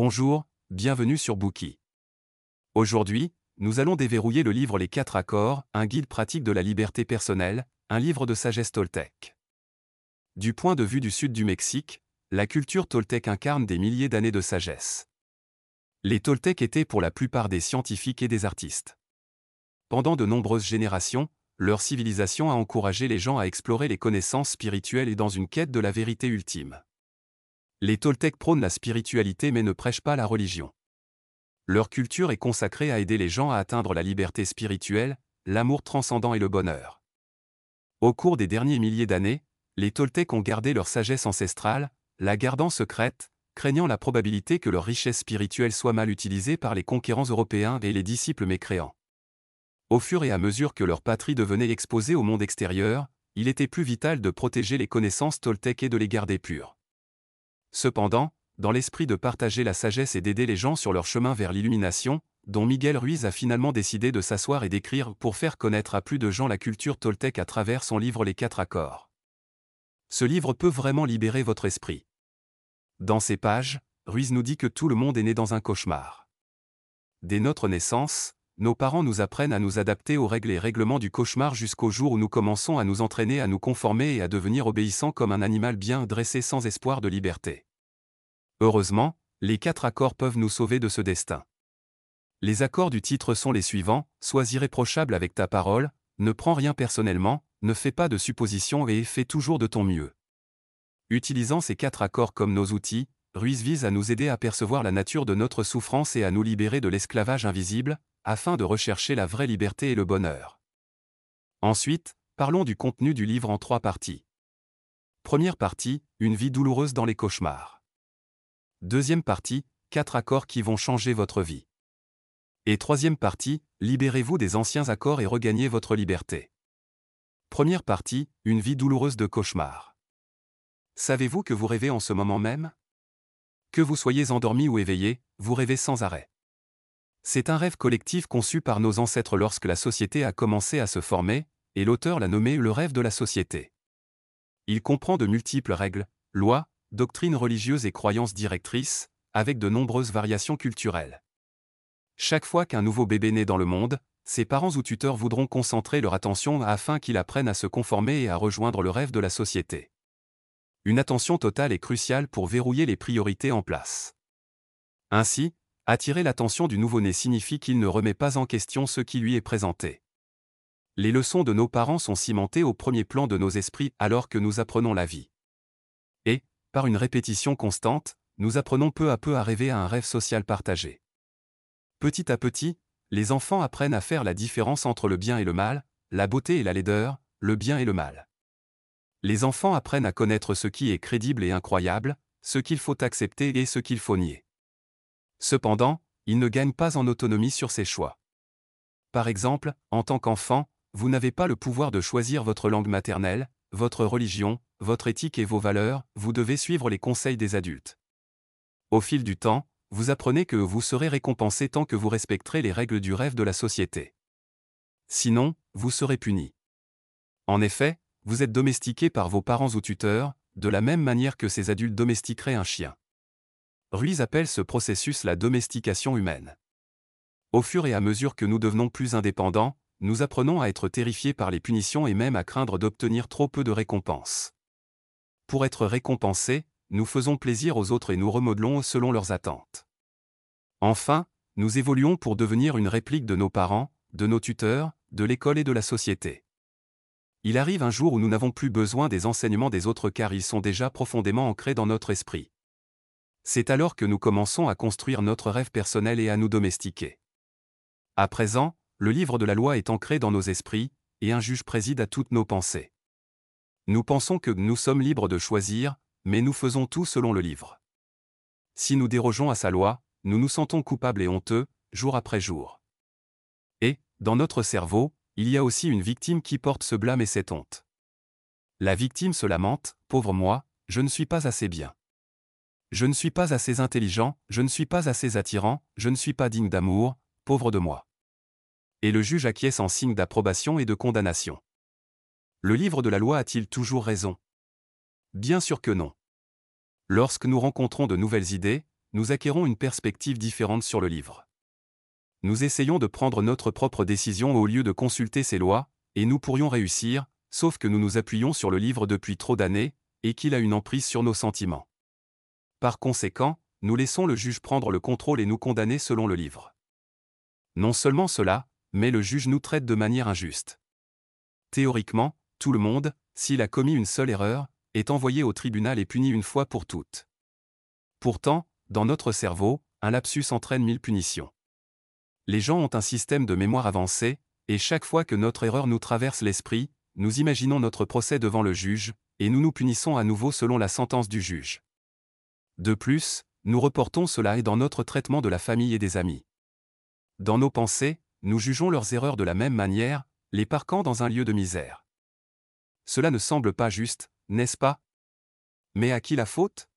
Bonjour, bienvenue sur Bookie. Aujourd'hui, nous allons déverrouiller le livre Les quatre accords, un guide pratique de la liberté personnelle, un livre de sagesse toltèque. Du point de vue du sud du Mexique, la culture toltèque incarne des milliers d'années de sagesse. Les Toltecs étaient pour la plupart des scientifiques et des artistes. Pendant de nombreuses générations, leur civilisation a encouragé les gens à explorer les connaissances spirituelles et dans une quête de la vérité ultime. Les Toltecs prônent la spiritualité mais ne prêchent pas la religion. Leur culture est consacrée à aider les gens à atteindre la liberté spirituelle, l'amour transcendant et le bonheur. Au cours des derniers milliers d'années, les Toltecs ont gardé leur sagesse ancestrale, la gardant secrète, craignant la probabilité que leur richesse spirituelle soit mal utilisée par les conquérants européens et les disciples mécréants. Au fur et à mesure que leur patrie devenait exposée au monde extérieur, il était plus vital de protéger les connaissances toltèques et de les garder pures. Cependant, dans l'esprit de partager la sagesse et d'aider les gens sur leur chemin vers l'illumination, dont Miguel Ruiz a finalement décidé de s'asseoir et d'écrire pour faire connaître à plus de gens la culture toltèque à travers son livre Les Quatre Accords. Ce livre peut vraiment libérer votre esprit. Dans ces pages, Ruiz nous dit que tout le monde est né dans un cauchemar. Dès notre naissance, nos parents nous apprennent à nous adapter aux règles et règlements du cauchemar jusqu'au jour où nous commençons à nous entraîner à nous conformer et à devenir obéissants comme un animal bien dressé sans espoir de liberté. Heureusement, les quatre accords peuvent nous sauver de ce destin. Les accords du titre sont les suivants, sois irréprochable avec ta parole, ne prends rien personnellement, ne fais pas de suppositions et fais toujours de ton mieux. Utilisant ces quatre accords comme nos outils, Ruiz vise à nous aider à percevoir la nature de notre souffrance et à nous libérer de l'esclavage invisible, afin de rechercher la vraie liberté et le bonheur. Ensuite, parlons du contenu du livre en trois parties. Première partie, une vie douloureuse dans les cauchemars. Deuxième partie, quatre accords qui vont changer votre vie. Et troisième partie, libérez-vous des anciens accords et regagnez votre liberté. Première partie, une vie douloureuse de cauchemars. Savez-vous que vous rêvez en ce moment même? Que vous soyez endormi ou éveillé, vous rêvez sans arrêt. C'est un rêve collectif conçu par nos ancêtres lorsque la société a commencé à se former, et l'auteur l'a nommé le rêve de la société. Il comprend de multiples règles, lois, doctrines religieuses et croyances directrices, avec de nombreuses variations culturelles. Chaque fois qu'un nouveau bébé naît dans le monde, ses parents ou tuteurs voudront concentrer leur attention afin qu'il apprenne à se conformer et à rejoindre le rêve de la société. Une attention totale est cruciale pour verrouiller les priorités en place. Ainsi, Attirer l'attention du nouveau-né signifie qu'il ne remet pas en question ce qui lui est présenté. Les leçons de nos parents sont cimentées au premier plan de nos esprits alors que nous apprenons la vie. Par une répétition constante, nous apprenons peu à peu à rêver à un rêve social partagé. Petit à petit, les enfants apprennent à faire la différence entre le bien et le mal, la beauté et la laideur, le bien et le mal. Les enfants apprennent à connaître ce qui est crédible et incroyable, ce qu'il faut accepter et ce qu'il faut nier. Cependant, il ne gagne pas en autonomie sur ses choix. Par exemple, en tant qu'enfant, vous n'avez pas le pouvoir de choisir votre langue maternelle, votre religion, votre éthique et vos valeurs, vous devez suivre les conseils des adultes. Au fil du temps, vous apprenez que vous serez récompensé tant que vous respecterez les règles du rêve de la société. Sinon, vous serez puni. En effet, vous êtes domestiqué par vos parents ou tuteurs, de la même manière que ces adultes domestiqueraient un chien. Ruiz appelle ce processus la domestication humaine. Au fur et à mesure que nous devenons plus indépendants, nous apprenons à être terrifiés par les punitions et même à craindre d'obtenir trop peu de récompenses. Pour être récompensés, nous faisons plaisir aux autres et nous remodelons selon leurs attentes. Enfin, nous évoluons pour devenir une réplique de nos parents, de nos tuteurs, de l'école et de la société. Il arrive un jour où nous n'avons plus besoin des enseignements des autres car ils sont déjà profondément ancrés dans notre esprit. C'est alors que nous commençons à construire notre rêve personnel et à nous domestiquer. À présent, le livre de la loi est ancré dans nos esprits, et un juge préside à toutes nos pensées. Nous pensons que nous sommes libres de choisir, mais nous faisons tout selon le livre. Si nous dérogeons à sa loi, nous nous sentons coupables et honteux, jour après jour. Et, dans notre cerveau, il y a aussi une victime qui porte ce blâme et cette honte. La victime se lamente, pauvre moi, je ne suis pas assez bien. Je ne suis pas assez intelligent, je ne suis pas assez attirant, je ne suis pas digne d'amour, pauvre de moi. Et le juge acquiesce en signe d'approbation et de condamnation. Le livre de la loi a-t-il toujours raison? Bien sûr que non. Lorsque nous rencontrons de nouvelles idées, nous acquérons une perspective différente sur le livre. Nous essayons de prendre notre propre décision au lieu de consulter ses lois, et nous pourrions réussir, sauf que nous nous appuyons sur le livre depuis trop d'années, et qu'il a une emprise sur nos sentiments. Par conséquent, nous laissons le juge prendre le contrôle et nous condamner selon le livre. Non seulement cela, mais le juge nous traite de manière injuste. Théoriquement, tout le monde, s'il a commis une seule erreur, est envoyé au tribunal et puni une fois pour toutes. Pourtant, dans notre cerveau, un lapsus entraîne mille punitions. Les gens ont un système de mémoire avancé, et chaque fois que notre erreur nous traverse l'esprit, nous imaginons notre procès devant le juge, et nous nous punissons à nouveau selon la sentence du juge. De plus, nous reportons cela et dans notre traitement de la famille et des amis. Dans nos pensées, nous jugeons leurs erreurs de la même manière, les parquant dans un lieu de misère. Cela ne semble pas juste, n'est-ce pas? Mais à qui la faute?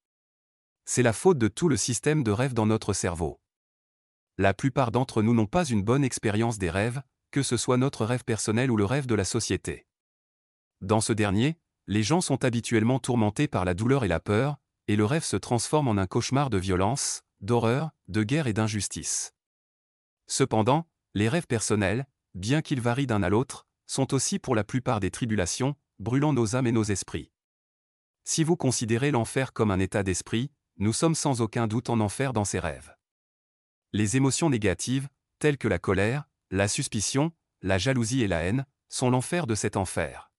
C'est la faute de tout le système de rêve dans notre cerveau. La plupart d'entre nous n'ont pas une bonne expérience des rêves, que ce soit notre rêve personnel ou le rêve de la société. Dans ce dernier, les gens sont habituellement tourmentés par la douleur et la peur, et le rêve se transforme en un cauchemar de violence, d'horreur, de guerre et d'injustice. Cependant, les rêves personnels, bien qu'ils varient d'un à l'autre, sont aussi pour la plupart des tribulations, brûlant nos âmes et nos esprits. Si vous considérez l'enfer comme un état d'esprit, nous sommes sans aucun doute en enfer dans ces rêves. Les émotions négatives, telles que la colère, la suspicion, la jalousie et la haine, sont l'enfer de cet enfer.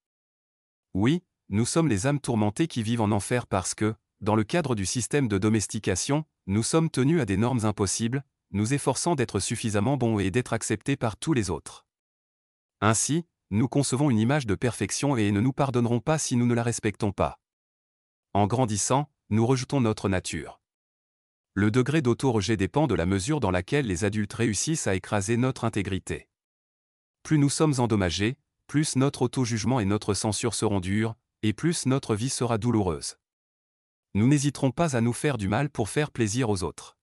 Oui, nous sommes les âmes tourmentées qui vivent en enfer parce que, dans le cadre du système de domestication, nous sommes tenus à des normes impossibles, nous efforçant d'être suffisamment bons et d'être acceptés par tous les autres. Ainsi, nous concevons une image de perfection et ne nous pardonnerons pas si nous ne la respectons pas. En grandissant, nous rejetons notre nature. Le degré d'auto-rejet dépend de la mesure dans laquelle les adultes réussissent à écraser notre intégrité. Plus nous sommes endommagés, plus notre auto-jugement et notre censure seront durs, et plus notre vie sera douloureuse. Nous n'hésiterons pas à nous faire du mal pour faire plaisir aux autres.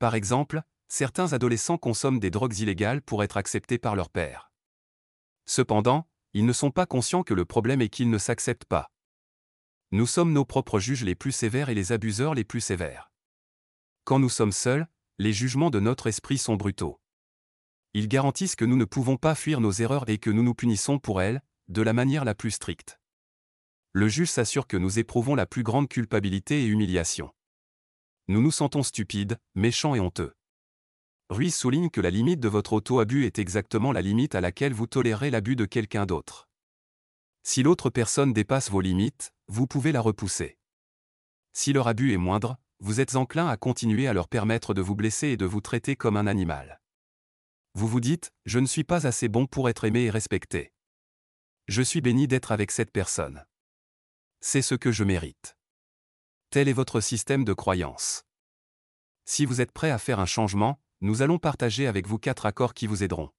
Par exemple, certains adolescents consomment des drogues illégales pour être acceptés par leur père. Cependant, ils ne sont pas conscients que le problème est qu'ils ne s'acceptent pas. Nous sommes nos propres juges les plus sévères et les abuseurs les plus sévères. Quand nous sommes seuls, les jugements de notre esprit sont brutaux. Ils garantissent que nous ne pouvons pas fuir nos erreurs et que nous nous punissons pour elles, de la manière la plus stricte. Le juge s'assure que nous éprouvons la plus grande culpabilité et humiliation. Nous nous sentons stupides, méchants et honteux. Ruiz souligne que la limite de votre auto-abus est exactement la limite à laquelle vous tolérez l'abus de quelqu'un d'autre. Si l'autre personne dépasse vos limites, vous pouvez la repousser. Si leur abus est moindre, vous êtes enclin à continuer à leur permettre de vous blesser et de vous traiter comme un animal. Vous vous dites, je ne suis pas assez bon pour être aimé et respecté. Je suis béni d'être avec cette personne. C'est ce que je mérite. Tel est votre système de croyance. Si vous êtes prêt à faire un changement, nous allons partager avec vous quatre accords qui vous aideront.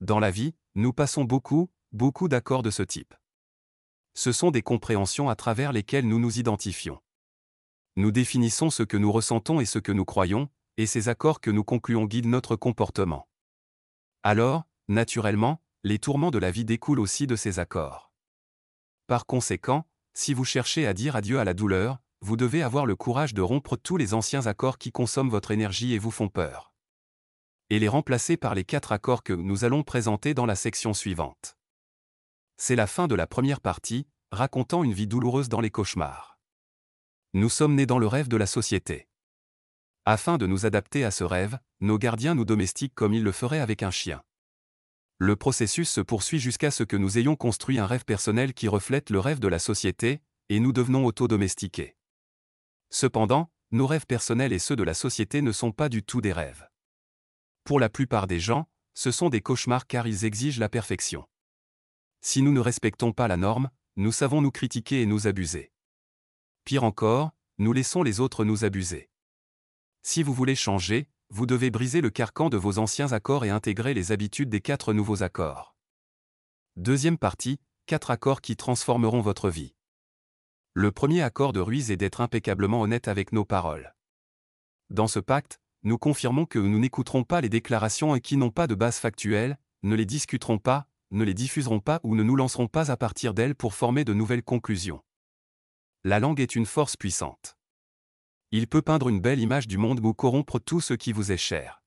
Dans la vie, nous passons beaucoup, beaucoup d'accords de ce type. Ce sont des compréhensions à travers lesquelles nous nous identifions. Nous définissons ce que nous ressentons et ce que nous croyons, et ces accords que nous concluons guident notre comportement. Alors, naturellement, les tourments de la vie découlent aussi de ces accords. Par conséquent, si vous cherchez à dire adieu à la douleur, vous devez avoir le courage de rompre tous les anciens accords qui consomment votre énergie et vous font peur. Et les remplacer par les quatre accords que nous allons présenter dans la section suivante. C'est la fin de la première partie, racontant une vie douloureuse dans les cauchemars. Nous sommes nés dans le rêve de la société. Afin de nous adapter à ce rêve, nos gardiens nous domestiquent comme ils le feraient avec un chien. Le processus se poursuit jusqu'à ce que nous ayons construit un rêve personnel qui reflète le rêve de la société, et nous devenons auto-domestiqués. Cependant, nos rêves personnels et ceux de la société ne sont pas du tout des rêves. Pour la plupart des gens, ce sont des cauchemars car ils exigent la perfection. Si nous ne respectons pas la norme, nous savons nous critiquer et nous abuser. Pire encore, nous laissons les autres nous abuser. Si vous voulez changer, vous devez briser le carcan de vos anciens accords et intégrer les habitudes des quatre nouveaux accords. Deuxième partie, quatre accords qui transformeront votre vie. Le premier accord de Ruiz est d'être impeccablement honnête avec nos paroles. Dans ce pacte, nous confirmons que nous n'écouterons pas les déclarations qui n'ont pas de base factuelle, ne les discuterons pas, ne les diffuserons pas ou ne nous lancerons pas à partir d'elles pour former de nouvelles conclusions. La langue est une force puissante. Il peut peindre une belle image du monde ou corrompre tout ce qui vous est cher.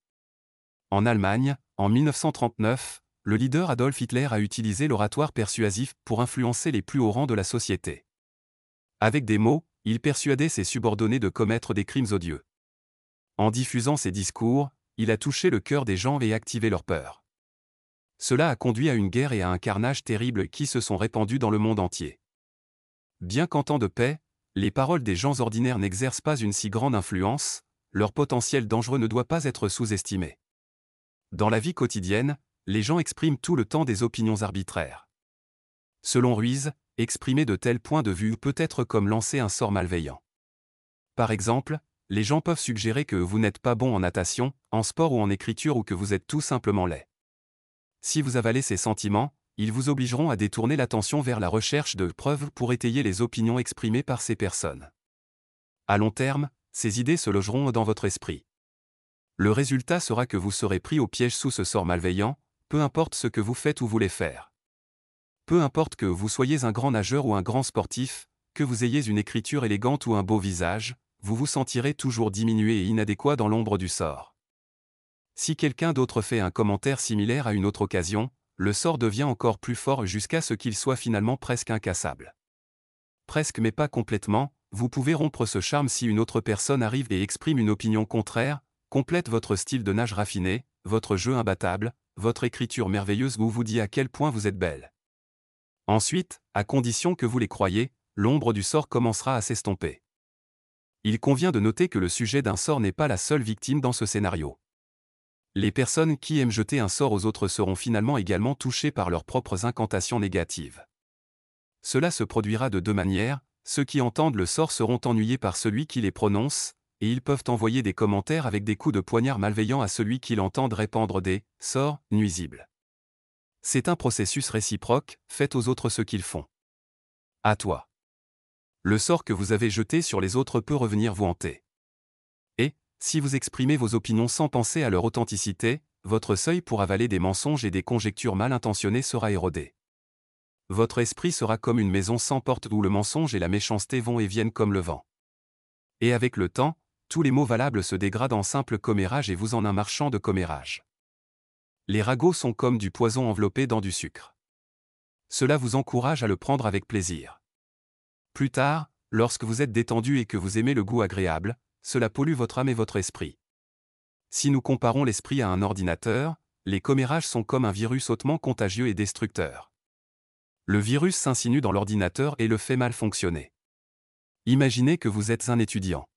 En Allemagne, en 1939, le leader Adolf Hitler a utilisé l'oratoire persuasif pour influencer les plus hauts rangs de la société. Avec des mots, il persuadait ses subordonnés de commettre des crimes odieux. En diffusant ses discours, il a touché le cœur des gens et activé leur peur. Cela a conduit à une guerre et à un carnage terrible qui se sont répandus dans le monde entier. Bien qu'en temps de paix, les paroles des gens ordinaires n'exercent pas une si grande influence, leur potentiel dangereux ne doit pas être sous-estimé. Dans la vie quotidienne, les gens expriment tout le temps des opinions arbitraires. Selon Ruiz, exprimer de tels points de vue peut être comme lancer un sort malveillant. Par exemple, les gens peuvent suggérer que vous n'êtes pas bon en natation, en sport ou en écriture ou que vous êtes tout simplement laid. Si vous avalez ces sentiments, ils vous obligeront à détourner l'attention vers la recherche de preuves pour étayer les opinions exprimées par ces personnes. À long terme, ces idées se logeront dans votre esprit. Le résultat sera que vous serez pris au piège sous ce sort malveillant, peu importe ce que vous faites ou voulez faire. Peu importe que vous soyez un grand nageur ou un grand sportif, que vous ayez une écriture élégante ou un beau visage, vous vous sentirez toujours diminué et inadéquat dans l'ombre du sort. Si quelqu'un d'autre fait un commentaire similaire à une autre occasion, le sort devient encore plus fort jusqu'à ce qu'il soit finalement presque incassable. Presque mais pas complètement, vous pouvez rompre ce charme si une autre personne arrive et exprime une opinion contraire, complète votre style de nage raffiné, votre jeu imbattable, votre écriture merveilleuse ou vous dit à quel point vous êtes belle. Ensuite, à condition que vous les croyez, l'ombre du sort commencera à s'estomper. Il convient de noter que le sujet d'un sort n'est pas la seule victime dans ce scénario les personnes qui aiment jeter un sort aux autres seront finalement également touchées par leurs propres incantations négatives. Cela se produira de deux manières, ceux qui entendent le sort seront ennuyés par celui qui les prononce, et ils peuvent envoyer des commentaires avec des coups de poignard malveillants à celui qui l'entend répandre des sorts nuisibles. C'est un processus réciproque, faites aux autres ce qu'ils font. À toi. Le sort que vous avez jeté sur les autres peut revenir vous hanter. Si vous exprimez vos opinions sans penser à leur authenticité, votre seuil pour avaler des mensonges et des conjectures mal intentionnées sera érodé. Votre esprit sera comme une maison sans porte où le mensonge et la méchanceté vont et viennent comme le vent. Et avec le temps, tous les mots valables se dégradent en simple commérage et vous en un marchand de commérage. Les ragots sont comme du poison enveloppé dans du sucre. Cela vous encourage à le prendre avec plaisir. Plus tard, lorsque vous êtes détendu et que vous aimez le goût agréable, cela pollue votre âme et votre esprit. Si nous comparons l'esprit à un ordinateur, les commérages sont comme un virus hautement contagieux et destructeur. Le virus s'insinue dans l'ordinateur et le fait mal fonctionner. Imaginez que vous êtes un étudiant.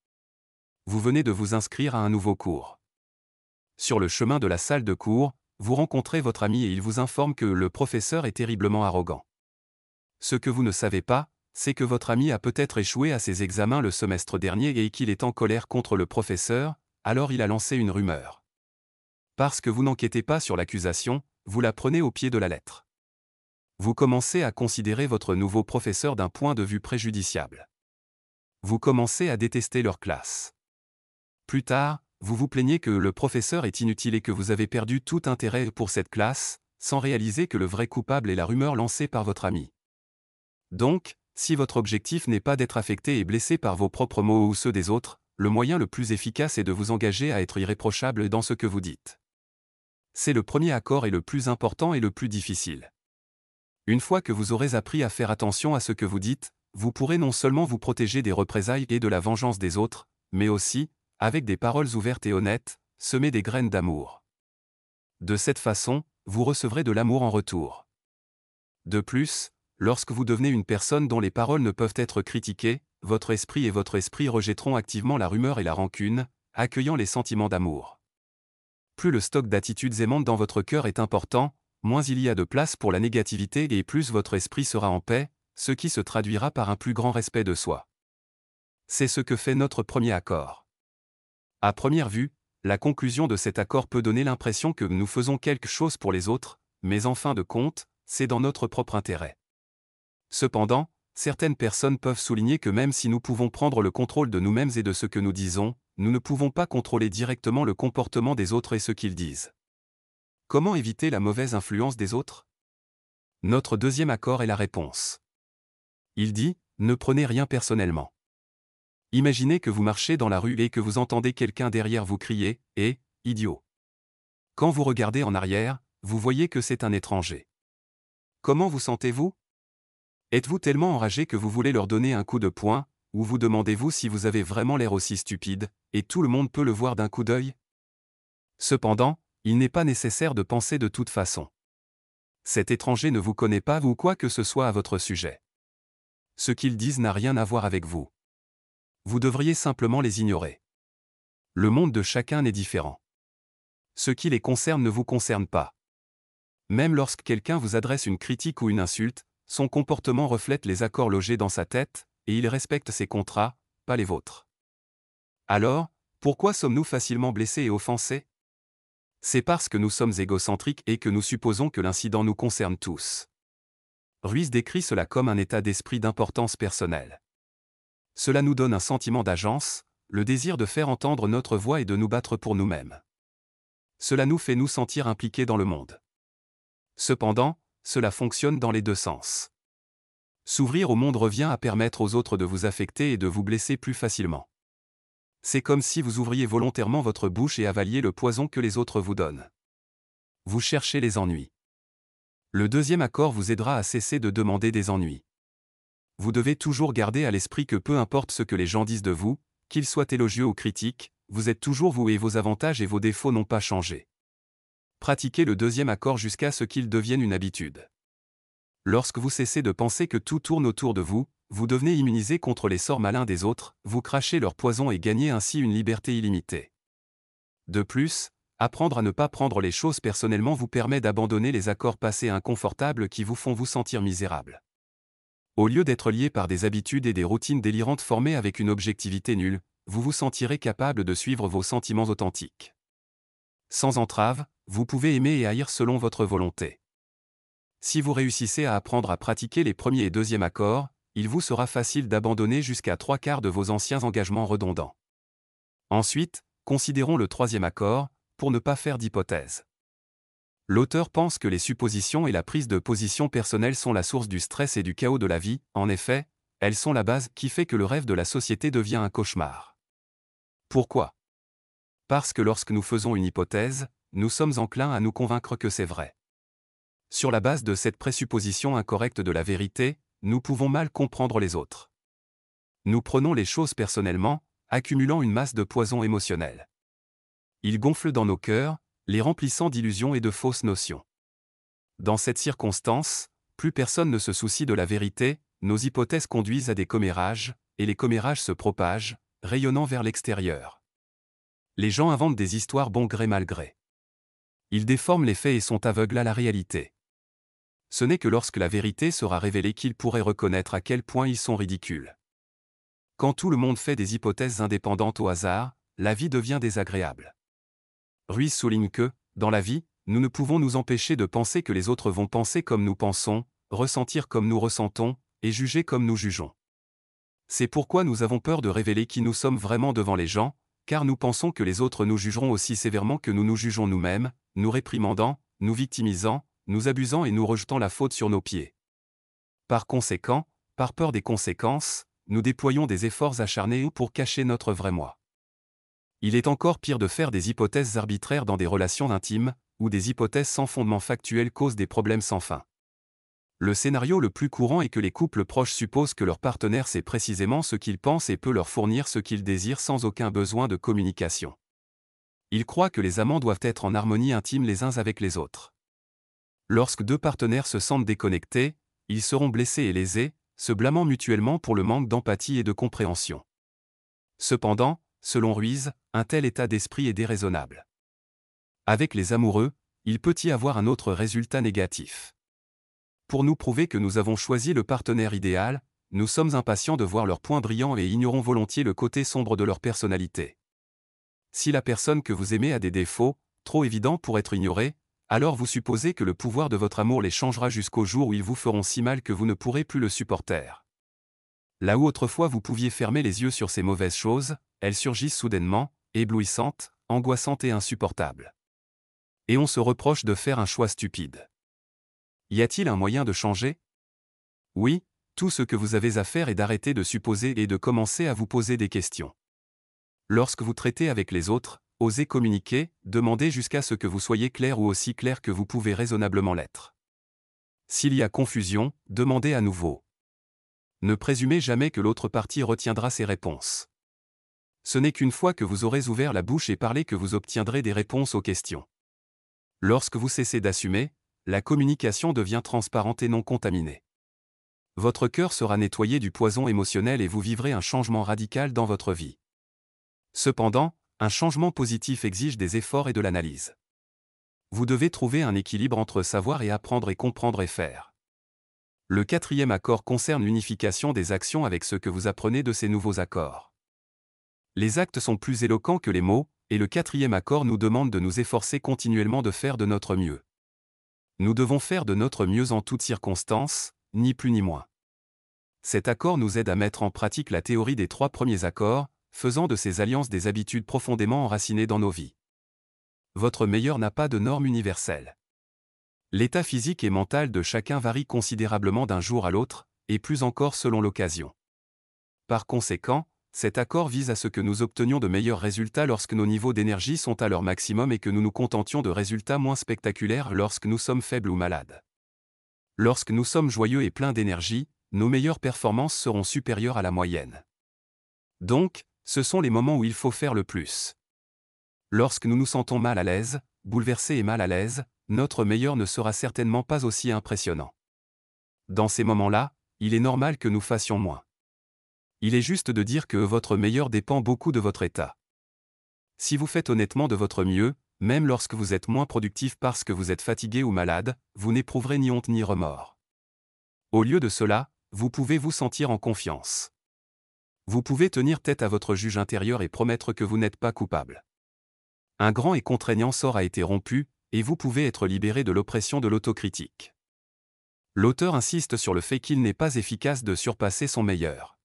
Vous venez de vous inscrire à un nouveau cours. Sur le chemin de la salle de cours, vous rencontrez votre ami et il vous informe que le professeur est terriblement arrogant. Ce que vous ne savez pas, c'est que votre ami a peut-être échoué à ses examens le semestre dernier et qu'il est en colère contre le professeur, alors il a lancé une rumeur. Parce que vous n'enquêtez pas sur l'accusation, vous la prenez au pied de la lettre. Vous commencez à considérer votre nouveau professeur d'un point de vue préjudiciable. Vous commencez à détester leur classe. Plus tard, vous vous plaignez que le professeur est inutile et que vous avez perdu tout intérêt pour cette classe, sans réaliser que le vrai coupable est la rumeur lancée par votre ami. Donc, si votre objectif n'est pas d'être affecté et blessé par vos propres mots ou ceux des autres, le moyen le plus efficace est de vous engager à être irréprochable dans ce que vous dites. C'est le premier accord et le plus important et le plus difficile. Une fois que vous aurez appris à faire attention à ce que vous dites, vous pourrez non seulement vous protéger des représailles et de la vengeance des autres, mais aussi, avec des paroles ouvertes et honnêtes, semer des graines d'amour. De cette façon, vous recevrez de l'amour en retour. De plus, Lorsque vous devenez une personne dont les paroles ne peuvent être critiquées, votre esprit et votre esprit rejetteront activement la rumeur et la rancune, accueillant les sentiments d'amour. Plus le stock d'attitudes aimantes dans votre cœur est important, moins il y a de place pour la négativité et plus votre esprit sera en paix, ce qui se traduira par un plus grand respect de soi. C'est ce que fait notre premier accord. À première vue, la conclusion de cet accord peut donner l'impression que nous faisons quelque chose pour les autres, mais en fin de compte, c'est dans notre propre intérêt. Cependant, certaines personnes peuvent souligner que même si nous pouvons prendre le contrôle de nous-mêmes et de ce que nous disons, nous ne pouvons pas contrôler directement le comportement des autres et ce qu'ils disent. Comment éviter la mauvaise influence des autres? Notre deuxième accord est la réponse. Il dit, ne prenez rien personnellement. Imaginez que vous marchez dans la rue et que vous entendez quelqu'un derrière vous crier Eh, idiot Quand vous regardez en arrière, vous voyez que c'est un étranger. Comment vous sentez-vous? Êtes-vous tellement enragé que vous voulez leur donner un coup de poing, ou vous demandez-vous si vous avez vraiment l'air aussi stupide, et tout le monde peut le voir d'un coup d'œil? Cependant, il n'est pas nécessaire de penser de toute façon. Cet étranger ne vous connaît pas ou quoi que ce soit à votre sujet. Ce qu'ils disent n'a rien à voir avec vous. Vous devriez simplement les ignorer. Le monde de chacun est différent. Ce qui les concerne ne vous concerne pas. Même lorsque quelqu'un vous adresse une critique ou une insulte, son comportement reflète les accords logés dans sa tête, et il respecte ses contrats, pas les vôtres. Alors, pourquoi sommes-nous facilement blessés et offensés? C'est parce que nous sommes égocentriques et que nous supposons que l'incident nous concerne tous. Ruiz décrit cela comme un état d'esprit d'importance personnelle. Cela nous donne un sentiment d'agence, le désir de faire entendre notre voix et de nous battre pour nous-mêmes. Cela nous fait nous sentir impliqués dans le monde. Cependant, cela fonctionne dans les deux sens. S'ouvrir au monde revient à permettre aux autres de vous affecter et de vous blesser plus facilement. C'est comme si vous ouvriez volontairement votre bouche et avaliez le poison que les autres vous donnent. Vous cherchez les ennuis. Le deuxième accord vous aidera à cesser de demander des ennuis vous devez toujours garder à l'esprit que peu importe ce que les gens disent de vous, qu'ils soient élogieux ou critiques, vous êtes toujours vous et vos avantages et vos défauts n'ont pas changé. Pratiquez le deuxième accord jusqu'à ce qu'il devienne une habitude. Lorsque vous cessez de penser que tout tourne autour de vous, vous devenez immunisé contre les sorts malins des autres, vous crachez leur poison et gagnez ainsi une liberté illimitée. De plus, apprendre à ne pas prendre les choses personnellement vous permet d'abandonner les accords passés inconfortables qui vous font vous sentir misérable. Au lieu d'être lié par des habitudes et des routines délirantes formées avec une objectivité nulle, vous vous sentirez capable de suivre vos sentiments authentiques. Sans entrave, vous pouvez aimer et haïr selon votre volonté. Si vous réussissez à apprendre à pratiquer les premiers et deuxièmes accords, il vous sera facile d'abandonner jusqu'à trois quarts de vos anciens engagements redondants. Ensuite, considérons le troisième accord, pour ne pas faire d'hypothèse. L'auteur pense que les suppositions et la prise de position personnelle sont la source du stress et du chaos de la vie, en effet, elles sont la base qui fait que le rêve de la société devient un cauchemar. Pourquoi? Parce que lorsque nous faisons une hypothèse, nous sommes enclins à nous convaincre que c'est vrai. Sur la base de cette présupposition incorrecte de la vérité, nous pouvons mal comprendre les autres. Nous prenons les choses personnellement, accumulant une masse de poison émotionnel. Il gonfle dans nos cœurs, les remplissant d'illusions et de fausses notions. Dans cette circonstance, plus personne ne se soucie de la vérité, nos hypothèses conduisent à des commérages, et les commérages se propagent, rayonnant vers l'extérieur. Les gens inventent des histoires bon gré mal gré. Ils déforment les faits et sont aveugles à la réalité. Ce n'est que lorsque la vérité sera révélée qu'ils pourraient reconnaître à quel point ils sont ridicules. Quand tout le monde fait des hypothèses indépendantes au hasard, la vie devient désagréable. Ruiz souligne que, dans la vie, nous ne pouvons nous empêcher de penser que les autres vont penser comme nous pensons, ressentir comme nous ressentons, et juger comme nous jugeons. C'est pourquoi nous avons peur de révéler qui nous sommes vraiment devant les gens, car nous pensons que les autres nous jugeront aussi sévèrement que nous nous jugeons nous-mêmes, nous réprimandant, nous victimisant, nous abusant et nous rejetant la faute sur nos pieds. Par conséquent, par peur des conséquences, nous déployons des efforts acharnés pour cacher notre vrai moi. Il est encore pire de faire des hypothèses arbitraires dans des relations intimes, où des hypothèses sans fondement factuel causent des problèmes sans fin. Le scénario le plus courant est que les couples proches supposent que leur partenaire sait précisément ce qu'il pense et peut leur fournir ce qu'ils désirent sans aucun besoin de communication. Ils croient que les amants doivent être en harmonie intime les uns avec les autres. Lorsque deux partenaires se sentent déconnectés, ils seront blessés et lésés, se blâmant mutuellement pour le manque d'empathie et de compréhension. Cependant, selon Ruiz, un tel état d'esprit est déraisonnable. Avec les amoureux, il peut y avoir un autre résultat négatif. Pour nous prouver que nous avons choisi le partenaire idéal, nous sommes impatients de voir leurs points brillants et ignorons volontiers le côté sombre de leur personnalité. Si la personne que vous aimez a des défauts, trop évidents pour être ignorés, alors vous supposez que le pouvoir de votre amour les changera jusqu'au jour où ils vous feront si mal que vous ne pourrez plus le supporter. Là où autrefois vous pouviez fermer les yeux sur ces mauvaises choses, elles surgissent soudainement, éblouissantes, angoissantes et insupportables. Et on se reproche de faire un choix stupide. Y a-t-il un moyen de changer? Oui, Tout ce que vous avez à faire est d'arrêter de supposer et de commencer à vous poser des questions. Lorsque vous traitez avec les autres, osez communiquer, demandez jusqu'à ce que vous soyez clair ou aussi clair que vous pouvez raisonnablement l'être. S'il y a confusion, demandez à nouveau. Ne présumez jamais que l'autre partie retiendra ses réponses. Ce n'est qu'une fois que vous aurez ouvert la bouche et parlé que vous obtiendrez des réponses aux questions. Lorsque vous cessez d'assumer, la communication devient transparente et non contaminée. Votre cœur sera nettoyé du poison émotionnel et vous vivrez un changement radical dans votre vie. Cependant, un changement positif exige des efforts et de l'analyse. Vous devez trouver un équilibre entre savoir et apprendre et comprendre et faire. Le quatrième accord concerne l'unification des actions avec ce que vous apprenez de ces nouveaux accords. Les actes sont plus éloquents que les mots, et le quatrième accord nous demande de nous efforcer continuellement de faire de notre mieux. Nous devons faire de notre mieux en toutes circonstances, ni plus ni moins. Cet accord nous aide à mettre en pratique la théorie des trois premiers accords, faisant de ces alliances des habitudes profondément enracinées dans nos vies. Votre meilleur n'a pas de norme universelle. L'état physique et mental de chacun varie considérablement d'un jour à l'autre, et plus encore selon l'occasion. Par conséquent, cet accord vise à ce que nous obtenions de meilleurs résultats lorsque nos niveaux d'énergie sont à leur maximum et que nous nous contentions de résultats moins spectaculaires lorsque nous sommes faibles ou malades. Lorsque nous sommes joyeux et pleins d'énergie, nos meilleures performances seront supérieures à la moyenne. Donc, ce sont les moments où il faut faire le plus. Lorsque nous nous sentons mal à l'aise, bouleversés et mal à l'aise, notre meilleur ne sera certainement pas aussi impressionnant. Dans ces moments-là, il est normal que nous fassions moins. Il est juste de dire que votre meilleur dépend beaucoup de votre état. Si vous faites honnêtement de votre mieux, même lorsque vous êtes moins productif parce que vous êtes fatigué ou malade, vous n'éprouverez ni honte ni remords. Au lieu de cela, vous pouvez vous sentir en confiance. Vous pouvez tenir tête à votre juge intérieur et promettre que vous n'êtes pas coupable. Un grand et contraignant sort a été rompu, et vous pouvez être libéré de l'oppression de l'autocritique. L'auteur insiste sur le fait qu'il n'est pas efficace de surpasser son meilleur.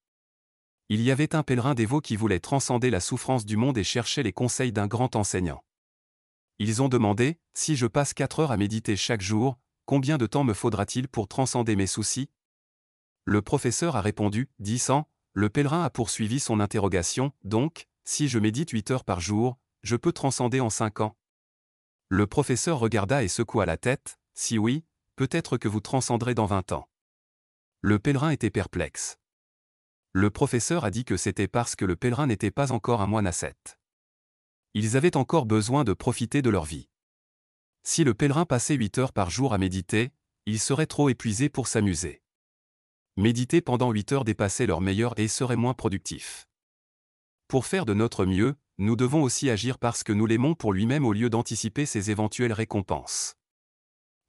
Il y avait un pèlerin dévot qui voulait transcender la souffrance du monde et chercher les conseils d'un grand enseignant. Ils ont demandé, si je passe 4 heures à méditer chaque jour, combien de temps me faudra-t-il pour transcender mes soucis? Le professeur a répondu, 10 ans, le pèlerin a poursuivi son interrogation, donc, si je médite 8 heures par jour, je peux transcender en 5 ans? Le professeur regarda et secoua la tête, si oui, peut-être que vous transcendrez dans vingt ans. Le pèlerin était perplexe. Le professeur a dit que c'était parce que le pèlerin n'était pas encore un moine ascète. Ils avaient encore besoin de profiter de leur vie. Si le pèlerin passait huit heures par jour à méditer, il serait trop épuisé pour s'amuser. Méditer pendant huit heures dépassait leur meilleur et serait moins productif. Pour faire de notre mieux, nous devons aussi agir parce que nous l'aimons pour lui-même au lieu d'anticiper ses éventuelles récompenses.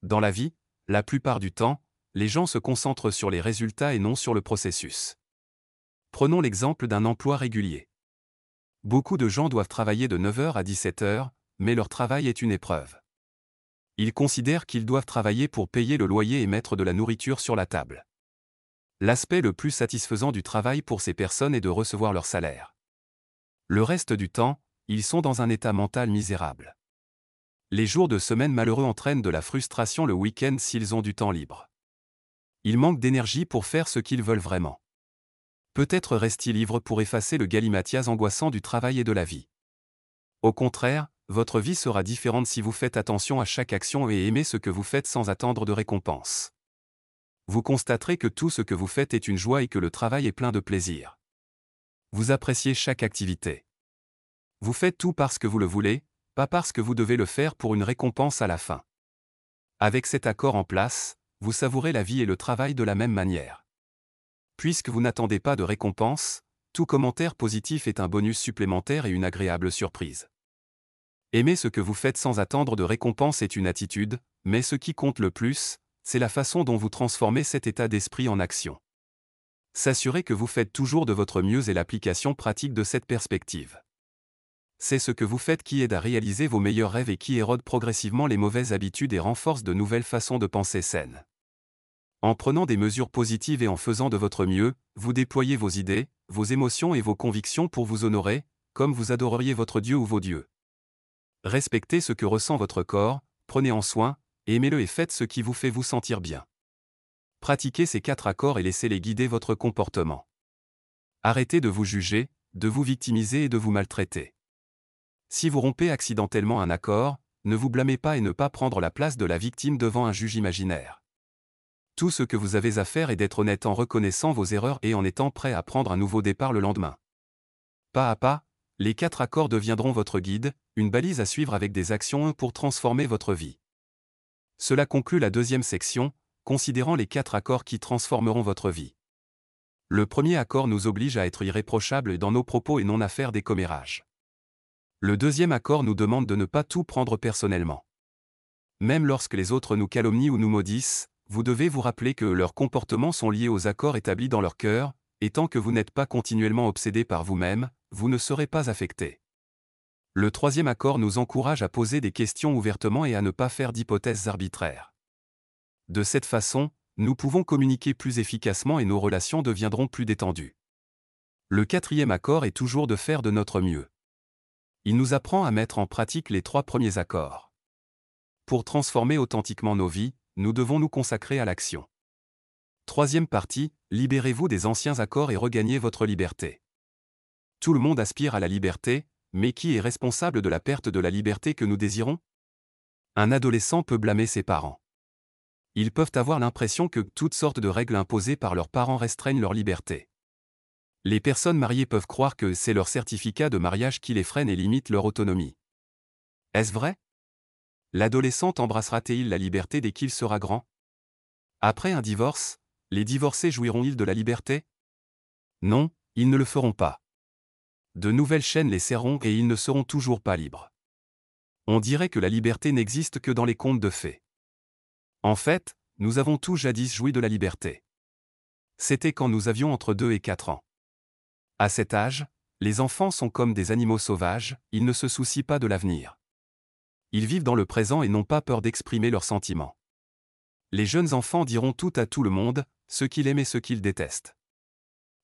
Dans la vie, la plupart du temps, les gens se concentrent sur les résultats et non sur le processus. Prenons l'exemple d'un emploi régulier. Beaucoup de gens doivent travailler de 9h à 17h, mais leur travail est une épreuve. Ils considèrent qu'ils doivent travailler pour payer le loyer et mettre de la nourriture sur la table. L'aspect le plus satisfaisant du travail pour ces personnes est de recevoir leur salaire. Le reste du temps, ils sont dans un état mental misérable. Les jours de semaine malheureux entraînent de la frustration le week-end s'ils ont du temps libre. Ils manquent d'énergie pour faire ce qu'ils veulent vraiment. Peut-être reste-t-il ivre pour effacer le galimatias angoissant du travail et de la vie. Au contraire, votre vie sera différente si vous faites attention à chaque action et aimez ce que vous faites sans attendre de récompense. Vous constaterez que tout ce que vous faites est une joie et que le travail est plein de plaisir. Vous appréciez chaque activité. Vous faites tout parce que vous le voulez, pas parce que vous devez le faire pour une récompense à la fin. Avec cet accord en place, vous savourez la vie et le travail de la même manière. Puisque vous n'attendez pas de récompense, tout commentaire positif est un bonus supplémentaire et une agréable surprise. Aimer ce que vous faites sans attendre de récompense est une attitude, mais ce qui compte le plus, c'est la façon dont vous transformez cet état d'esprit en action. S'assurer que vous faites toujours de votre mieux est l'application pratique de cette perspective. C'est ce que vous faites qui aide à réaliser vos meilleurs rêves et qui érode progressivement les mauvaises habitudes et renforce de nouvelles façons de penser saines. En prenant des mesures positives et en faisant de votre mieux, vous déployez vos idées, vos émotions et vos convictions pour vous honorer, comme vous adoreriez votre Dieu ou vos dieux. Respectez ce que ressent votre corps, prenez en soin, aimez-le et faites ce qui vous fait vous sentir bien. Pratiquez ces quatre accords et laissez-les guider votre comportement. Arrêtez de vous juger, de vous victimiser et de vous maltraiter. Si vous rompez accidentellement un accord, ne vous blâmez pas et ne pas prendre la place de la victime devant un juge imaginaire. Tout ce que vous avez à faire est d'être honnête en reconnaissant vos erreurs et en étant prêt à prendre un nouveau départ le lendemain. Pas à pas, les quatre accords deviendront votre guide, une balise à suivre avec des actions pour transformer votre vie. Cela conclut la deuxième section, considérant les quatre accords qui transformeront votre vie. Le premier accord nous oblige à être irréprochables dans nos propos et non à faire des commérages. Le deuxième accord nous demande de ne pas tout prendre personnellement. Même lorsque les autres nous calomnient ou nous maudissent, vous devez vous rappeler que leurs comportements sont liés aux accords établis dans leur cœur, et tant que vous n'êtes pas continuellement obsédé par vous-même, vous ne serez pas affecté. Le troisième accord nous encourage à poser des questions ouvertement et à ne pas faire d'hypothèses arbitraires. De cette façon, nous pouvons communiquer plus efficacement et nos relations deviendront plus détendues. Le quatrième accord est toujours de faire de notre mieux. Il nous apprend à mettre en pratique les trois premiers accords. Pour transformer authentiquement nos vies, nous devons nous consacrer à l'action. Troisième partie, libérez-vous des anciens accords et regagnez votre liberté. Tout le monde aspire à la liberté, mais qui est responsable de la perte de la liberté que nous désirons? Un adolescent peut blâmer ses parents. Ils peuvent avoir l'impression que toutes sortes de règles imposées par leurs parents restreignent leur liberté. Les personnes mariées peuvent croire que c'est leur certificat de mariage qui les freine et limite leur autonomie. Est-ce vrai? L'adolescent embrassera-t-il la liberté dès qu'il sera grand? Après un divorce, les divorcés jouiront-ils de la liberté? Non, ils ne le feront pas. De nouvelles chaînes les serront et ils ne seront toujours pas libres. On dirait que la liberté n'existe que dans les contes de fées. En fait, nous avons tous jadis joui de la liberté. C'était quand nous avions entre 2 et 4 ans. À cet âge, les enfants sont comme des animaux sauvages, ils ne se soucient pas de l'avenir. Ils vivent dans le présent et n'ont pas peur d'exprimer leurs sentiments. Les jeunes enfants diront tout à tout le monde, ce qu'ils aiment et ce qu'ils détestent.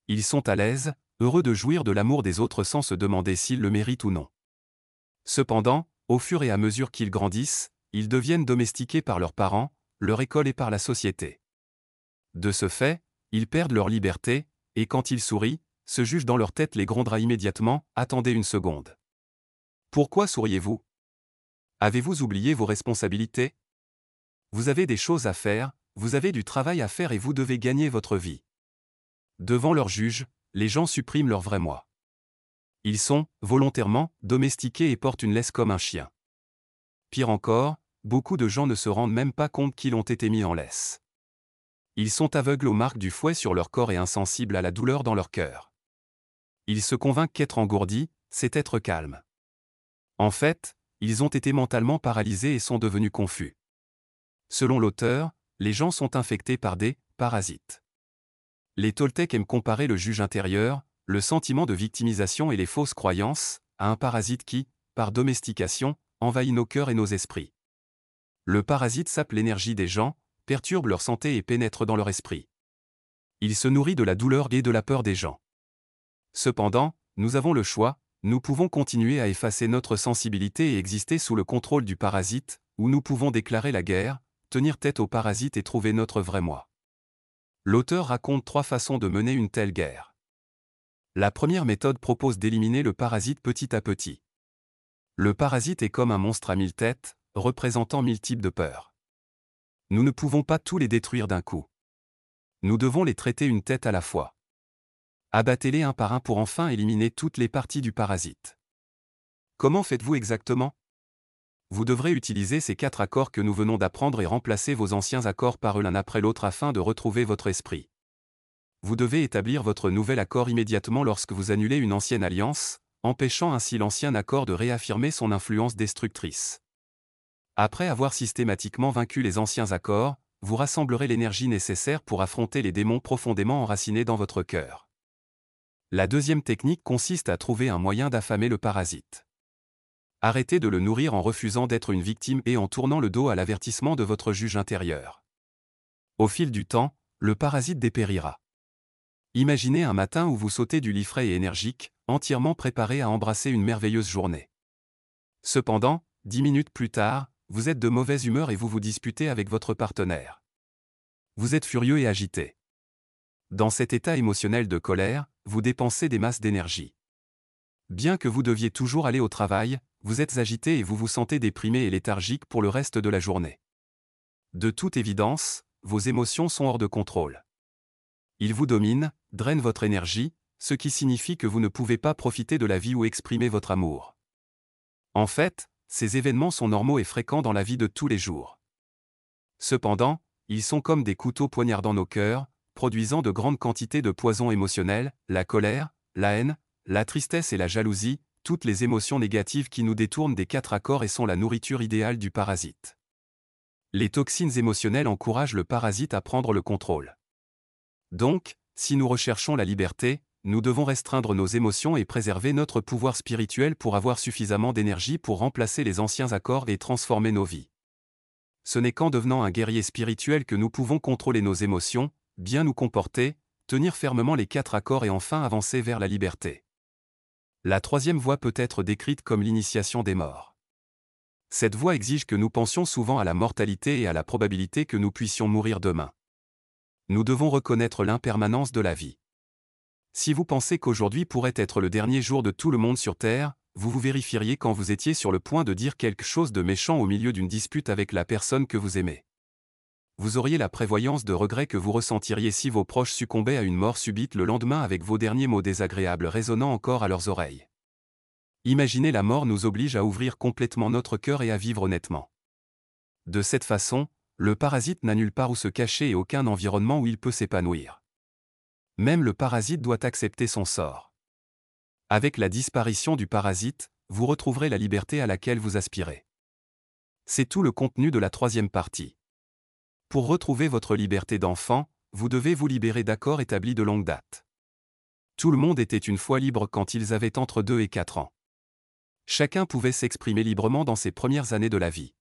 Ils sont à l'aise, heureux de jouir de l'amour des autres sans se demander s'ils le méritent ou non. Cependant, au fur et à mesure qu'ils grandissent, ils deviennent domestiqués par leurs parents, leur école et par la société. De ce fait, ils perdent leur liberté, et quand ils sourient, se jugent dans leur tête les grondera immédiatement, attendez une seconde. Pourquoi souriez-vous? Avez-vous oublié vos responsabilités? Vous avez des choses à faire, vous avez du travail à faire et vous devez gagner votre vie. Devant leur juge, les gens suppriment leur vrai moi. Ils sont, volontairement, domestiqués et portent une laisse comme un chien. Pire encore, beaucoup de gens ne se rendent même pas compte qu'ils ont été mis en laisse. Ils sont aveugles aux marques du fouet sur leur corps et insensibles à la douleur dans leur cœur. Ils se convainquent qu'être engourdi, c'est être calme. En fait, ils ont été mentalement paralysés et sont devenus confus. Selon l'auteur, les gens sont infectés par des parasites. Les Toltecs aiment comparer le juge intérieur, le sentiment de victimisation et les fausses croyances, à un parasite qui, par domestication, envahit nos cœurs et nos esprits. Le parasite sape l'énergie des gens, perturbe leur santé et pénètre dans leur esprit. Il se nourrit de la douleur et de la peur des gens. Cependant, nous avons le choix, nous pouvons continuer à effacer notre sensibilité et exister sous le contrôle du parasite, ou nous pouvons déclarer la guerre, tenir tête au parasite et trouver notre vrai moi. L'auteur raconte trois façons de mener une telle guerre. La première méthode propose d'éliminer le parasite petit à petit. Le parasite est comme un monstre à mille têtes, représentant mille types de peurs. Nous ne pouvons pas tous les détruire d'un coup. Nous devons les traiter une tête à la fois. Abattez-les un par un pour enfin éliminer toutes les parties du parasite. Comment faites-vous exactement? Vous devrez utiliser ces quatre accords que nous venons d'apprendre et remplacer vos anciens accords par eux l'un après l'autre afin de retrouver votre esprit. Vous devez établir votre nouvel accord immédiatement lorsque vous annulez une ancienne alliance, empêchant ainsi l'ancien accord de réaffirmer son influence destructrice. Après avoir systématiquement vaincu les anciens accords, vous rassemblerez l'énergie nécessaire pour affronter les démons profondément enracinés dans votre cœur. La deuxième technique consiste à trouver un moyen d'affamer le parasite. Arrêtez de le nourrir en refusant d'être une victime et en tournant le dos à l'avertissement de votre juge intérieur. Au fil du temps, le parasite dépérira. Imaginez un matin où vous sautez du lit frais et énergique, entièrement préparé à embrasser une merveilleuse journée. Cependant, dix minutes plus tard, vous êtes de mauvaise humeur et vous vous disputez avec votre partenaire. vous êtes furieux et agité. Dans cet état émotionnel de colère, vous dépensez des masses d'énergie. Bien que vous deviez toujours aller au travail, vous êtes agité et vous vous sentez déprimé et léthargique pour le reste de la journée. De toute évidence, vos émotions sont hors de contrôle. Ils vous dominent, drainent votre énergie, ce qui signifie que vous ne pouvez pas profiter de la vie ou exprimer votre amour. En fait, ces événements sont normaux et fréquents dans la vie de tous les jours. Cependant, ils sont comme des couteaux poignardant nos cœurs, produisant de grandes quantités de poison émotionnel, la colère, la haine, la tristesse et la jalousie, toutes les émotions négatives qui nous détournent des quatre accords et sont la nourriture idéale du parasite. Les toxines émotionnelles encouragent le parasite à prendre le contrôle. Donc, si nous recherchons la liberté, nous devons restreindre nos émotions et préserver notre pouvoir spirituel pour avoir suffisamment d'énergie pour remplacer les anciens accords et transformer nos vies. Ce n'est qu'en devenant un guerrier spirituel que nous pouvons contrôler nos émotions, bien nous comporter, tenir fermement les quatre accords et enfin avancer vers la liberté. La troisième voie peut être décrite comme l'initiation des morts. Cette voie exige que nous pensions souvent à la mortalité et à la probabilité que nous puissions mourir demain. Nous devons reconnaître l'impermanence de la vie. Si vous pensez qu'aujourd'hui pourrait être le dernier jour de tout le monde sur Terre, vous vous vérifieriez quand vous étiez sur le point de dire quelque chose de méchant au milieu d'une dispute avec la personne que vous aimez. Vous auriez la prévoyance de regret que vous ressentiriez si vos proches succombaient à une mort subite le lendemain avec vos derniers mots désagréables résonnant encore à leurs oreilles. Imaginer la mort nous oblige à ouvrir complètement notre cœur et à vivre honnêtement. De cette façon, le parasite n'a nulle part où se cacher et aucun environnement où il peut s'épanouir. Même le parasite doit accepter son sort. Avec la disparition du parasite, vous retrouverez la liberté à laquelle vous aspirez. C'est tout le contenu de la troisième partie. Pour retrouver votre liberté d'enfant, vous devez vous libérer d'accords établis de longue date. Tout le monde était une fois libre quand ils avaient entre 2 et 4 ans. Chacun pouvait s'exprimer librement dans ses premières années de la vie.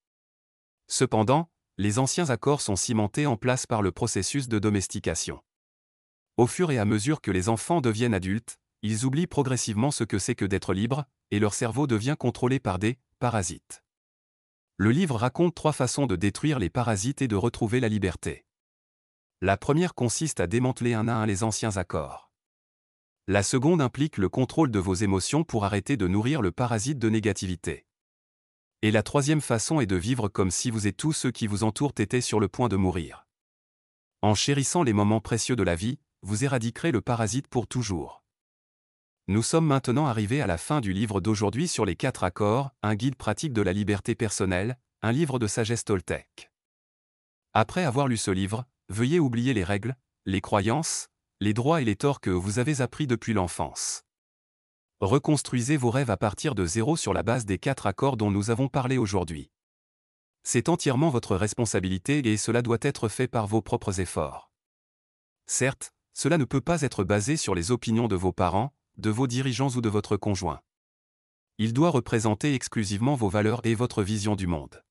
Cependant, les anciens accords sont cimentés en place par le processus de domestication. Au fur et à mesure que les enfants deviennent adultes, ils oublient progressivement ce que c'est que d'être libre, et leur cerveau devient contrôlé par des parasites. Le livre raconte trois façons de détruire les parasites et de retrouver la liberté. La première consiste à démanteler un à un les anciens accords. La seconde implique le contrôle de vos émotions pour arrêter de nourrir le parasite de négativité. Et la troisième façon est de vivre comme si vous et tous ceux qui vous entourent étaient sur le point de mourir. En chérissant les moments précieux de la vie, vous éradiquerez le parasite pour toujours. Nous sommes maintenant arrivés à la fin du livre d'aujourd'hui sur les quatre accords, un guide pratique de la liberté personnelle, un livre de sagesse Toltec. Après avoir lu ce livre, veuillez oublier les règles, les croyances, les droits et les torts que vous avez appris depuis l'enfance. Reconstruisez vos rêves à partir de zéro sur la base des quatre accords dont nous avons parlé aujourd'hui. C'est entièrement votre responsabilité et cela doit être fait par vos propres efforts. Certes, cela ne peut pas être basé sur les opinions de vos parents, de vos dirigeants ou de votre conjoint. Il doit représenter exclusivement vos valeurs et votre vision du monde.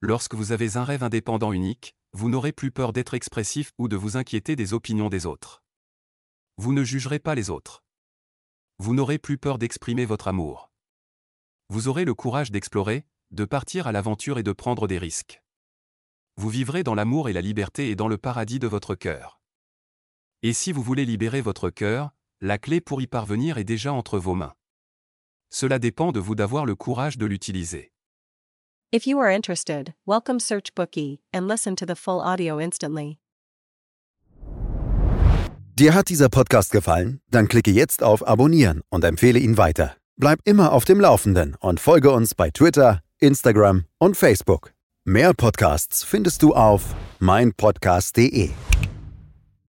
Lorsque vous avez un rêve indépendant unique, vous n'aurez plus peur d'être expressif ou de vous inquiéter des opinions des autres. Vous ne jugerez pas les autres. Vous n'aurez plus peur d'exprimer votre amour. Vous aurez le courage d'explorer, de partir à l'aventure et de prendre des risques. Vous vivrez dans l'amour et la liberté et dans le paradis de votre cœur. Et si vous voulez libérer votre cœur, la clé pour y parvenir est déjà entre vos mains. Cela dépend de vous d'avoir le courage de l'utiliser. If you are interested, welcome Search Bookie and listen to the full audio instantly. Dir hat dieser Podcast gefallen? Dann klicke jetzt auf Abonnieren und empfehle ihn weiter. Bleib immer auf dem Laufenden und folge uns bei Twitter, Instagram und Facebook. Mehr Podcasts findest du auf meinpodcast.de.